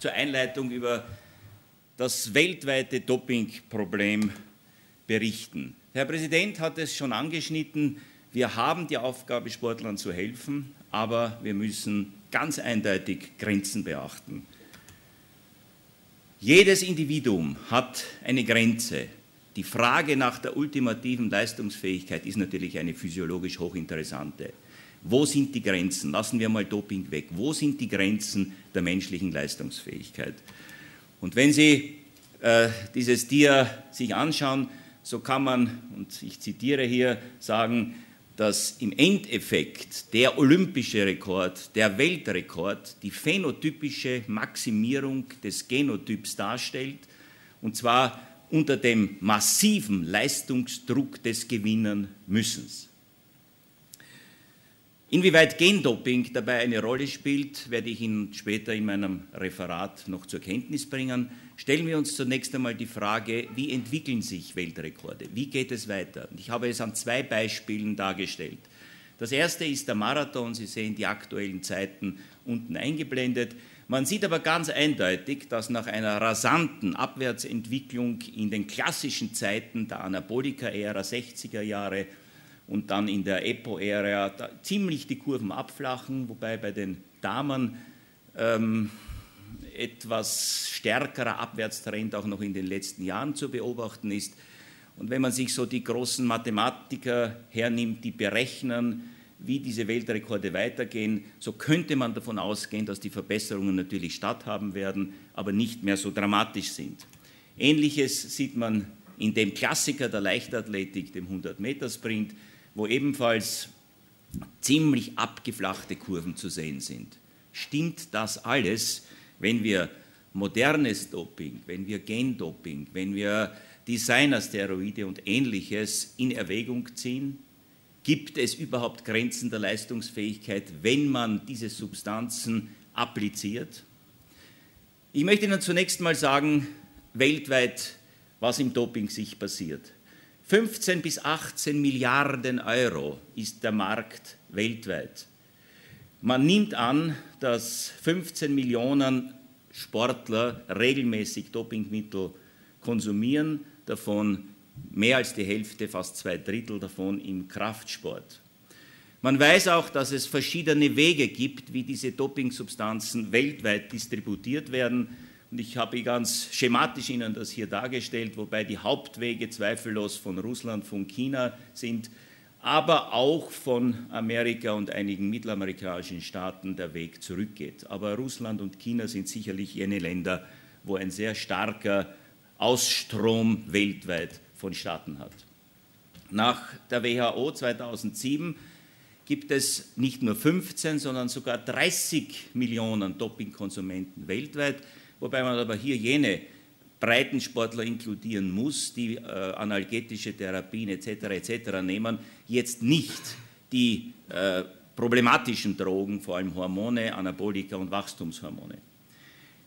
zur Einleitung über das weltweite Dopingproblem berichten. Herr Präsident hat es schon angeschnitten. Wir haben die Aufgabe, Sportlern zu helfen, aber wir müssen ganz eindeutig Grenzen beachten. Jedes Individuum hat eine Grenze. Die Frage nach der ultimativen Leistungsfähigkeit ist natürlich eine physiologisch hochinteressante. Wo sind die Grenzen? Lassen wir mal Doping weg. Wo sind die Grenzen der menschlichen Leistungsfähigkeit? Und wenn Sie äh, dieses Dia sich anschauen, so kann man, und ich zitiere hier, sagen, dass im Endeffekt der olympische Rekord, der Weltrekord, die phänotypische Maximierung des Genotyps darstellt, und zwar unter dem massiven Leistungsdruck des Gewinnen müssens. Inwieweit Gendoping dabei eine Rolle spielt, werde ich Ihnen später in meinem Referat noch zur Kenntnis bringen. Stellen wir uns zunächst einmal die Frage, wie entwickeln sich Weltrekorde? Wie geht es weiter? Ich habe es an zwei Beispielen dargestellt. Das erste ist der Marathon. Sie sehen die aktuellen Zeiten unten eingeblendet. Man sieht aber ganz eindeutig, dass nach einer rasanten Abwärtsentwicklung in den klassischen Zeiten der Anabolika-Ära 60er Jahre und dann in der Epo-Ära ziemlich die Kurven abflachen, wobei bei den Damen ähm, etwas stärkerer Abwärtstrend auch noch in den letzten Jahren zu beobachten ist. Und wenn man sich so die großen Mathematiker hernimmt, die berechnen, wie diese Weltrekorde weitergehen, so könnte man davon ausgehen, dass die Verbesserungen natürlich statthaben werden, aber nicht mehr so dramatisch sind. Ähnliches sieht man in dem Klassiker der Leichtathletik, dem 100-Meter-Sprint, wo ebenfalls ziemlich abgeflachte Kurven zu sehen sind. Stimmt das alles, wenn wir modernes Doping, wenn wir Gendoping, wenn wir Designersteroide und ähnliches in Erwägung ziehen? Gibt es überhaupt Grenzen der Leistungsfähigkeit, wenn man diese Substanzen appliziert? Ich möchte Ihnen zunächst mal sagen, weltweit, was im Doping sich passiert. 15 bis 18 Milliarden Euro ist der Markt weltweit. Man nimmt an, dass 15 Millionen Sportler regelmäßig Dopingmittel konsumieren, davon mehr als die Hälfte, fast zwei Drittel davon im Kraftsport. Man weiß auch, dass es verschiedene Wege gibt, wie diese Dopingsubstanzen weltweit distributiert werden. Und ich habe ganz schematisch Ihnen das hier dargestellt, wobei die Hauptwege zweifellos von Russland, von China sind, aber auch von Amerika und einigen mittelamerikanischen Staaten der Weg zurückgeht. Aber Russland und China sind sicherlich jene Länder, wo ein sehr starker Ausstrom weltweit vonstatten hat. Nach der WHO 2007 gibt es nicht nur 15, sondern sogar 30 Millionen Dopingkonsumenten weltweit wobei man aber hier jene Breitensportler inkludieren muss, die äh, analgetische Therapien etc. etc. nehmen, jetzt nicht die äh, problematischen Drogen, vor allem Hormone, Anabolika und Wachstumshormone.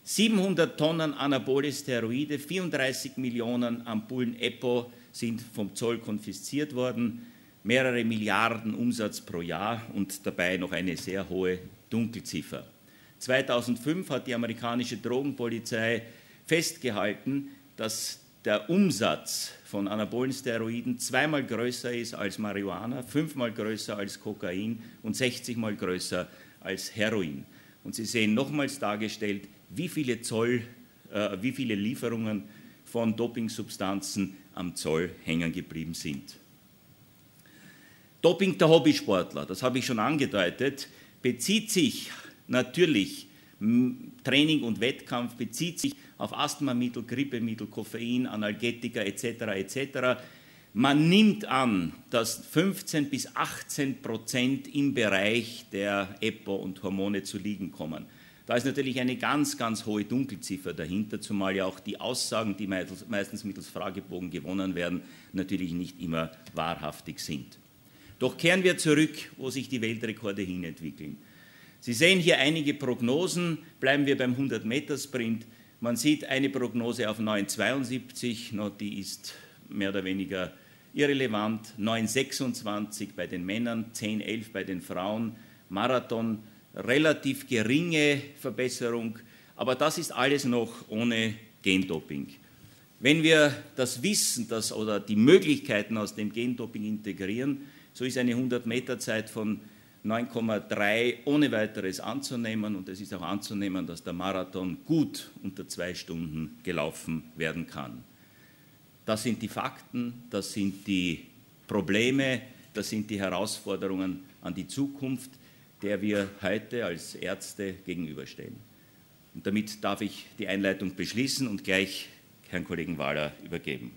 700 Tonnen anabole Steroide, 34 Millionen Ampullen EPO sind vom Zoll konfisziert worden, mehrere Milliarden Umsatz pro Jahr und dabei noch eine sehr hohe Dunkelziffer. 2005 hat die amerikanische Drogenpolizei festgehalten, dass der Umsatz von anabolen Steroiden zweimal größer ist als Marihuana, fünfmal größer als Kokain und 60 mal größer als Heroin. Und Sie sehen nochmals dargestellt, wie viele Zoll, äh, wie viele Lieferungen von Dopingsubstanzen am Zoll hängen geblieben sind. Doping der Hobbysportler, das habe ich schon angedeutet, bezieht sich Natürlich, Training und Wettkampf bezieht sich auf Asthmamittel, Grippemittel, Koffein, Analgetika etc. etc. Man nimmt an, dass 15 bis 18 Prozent im Bereich der EPO und Hormone zu liegen kommen. Da ist natürlich eine ganz, ganz hohe Dunkelziffer dahinter, zumal ja auch die Aussagen, die meistens mittels Fragebogen gewonnen werden, natürlich nicht immer wahrhaftig sind. Doch kehren wir zurück, wo sich die Weltrekorde hinentwickeln. Sie sehen hier einige Prognosen. Bleiben wir beim 100-Meter-Sprint. Man sieht eine Prognose auf 9,72, die ist mehr oder weniger irrelevant. 9,26 bei den Männern, 10,11 bei den Frauen. Marathon, relativ geringe Verbesserung. Aber das ist alles noch ohne Gendoping. Wenn wir das Wissen das, oder die Möglichkeiten aus dem Gendoping integrieren, so ist eine 100-Meter-Zeit von 9,3 ohne weiteres anzunehmen und es ist auch anzunehmen, dass der Marathon gut unter zwei Stunden gelaufen werden kann. Das sind die Fakten, das sind die Probleme, das sind die Herausforderungen an die Zukunft, der wir heute als Ärzte gegenüberstehen. Und damit darf ich die Einleitung beschließen und gleich Herrn Kollegen Wahler übergeben.